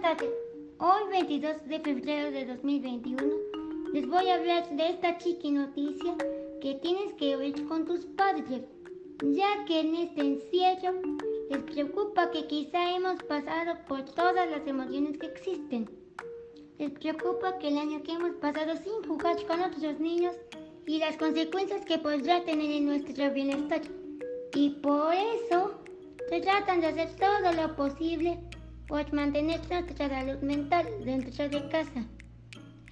tardes. Hoy 22 de febrero de 2021 les voy a hablar de esta chiqui noticia que tienes que oír con tus padres, ya que en este encierro les preocupa que quizá hemos pasado por todas las emociones que existen. Les preocupa que el año que hemos pasado sin jugar con otros niños y las consecuencias que podrá tener en nuestro bienestar. Y por eso tratan de hacer todo lo posible por mantener nuestra salud mental dentro de casa.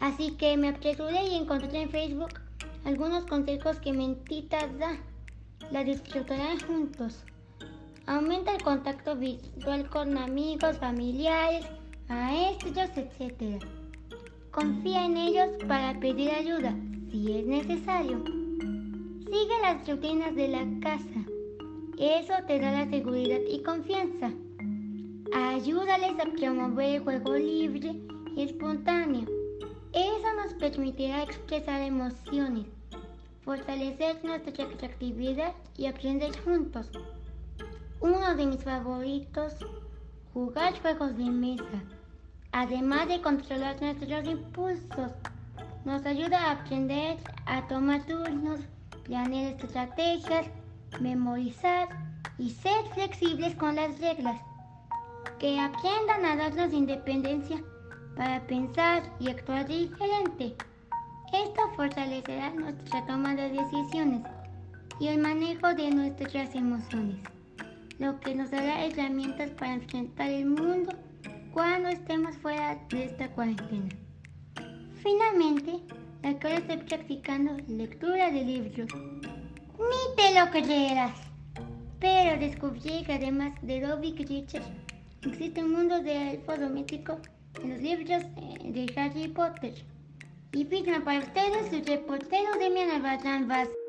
Así que me apresuré y encontré en Facebook algunos consejos que Mentita da. La disfrutarán juntos. Aumenta el contacto visual con amigos, familiares, maestros, etc. Confía en ellos para pedir ayuda si es necesario. Sigue las rutinas de la casa. Eso te da la seguridad y confianza. Ayúdales a promover el juego libre y espontáneo. Eso nos permitirá expresar emociones, fortalecer nuestra creatividad y aprender juntos. Uno de mis favoritos, jugar juegos de mesa. Además de controlar nuestros impulsos, nos ayuda a aprender a tomar turnos, planear estrategias, memorizar y ser flexibles con las reglas que aprendan a darnos independencia para pensar y actuar diferente. Esto fortalecerá nuestra toma de decisiones y el manejo de nuestras emociones, lo que nos dará herramientas para enfrentar el mundo cuando estemos fuera de esta cuarentena. Finalmente, estoy practicando lectura de libros. Ni te lo creerás. Pero descubrí que además de Dobby Richards, Existe un mundo de elfo doméstico en los libros eh, de Harry Potter. Y firma para ustedes su reportero de Albarrán Vázquez.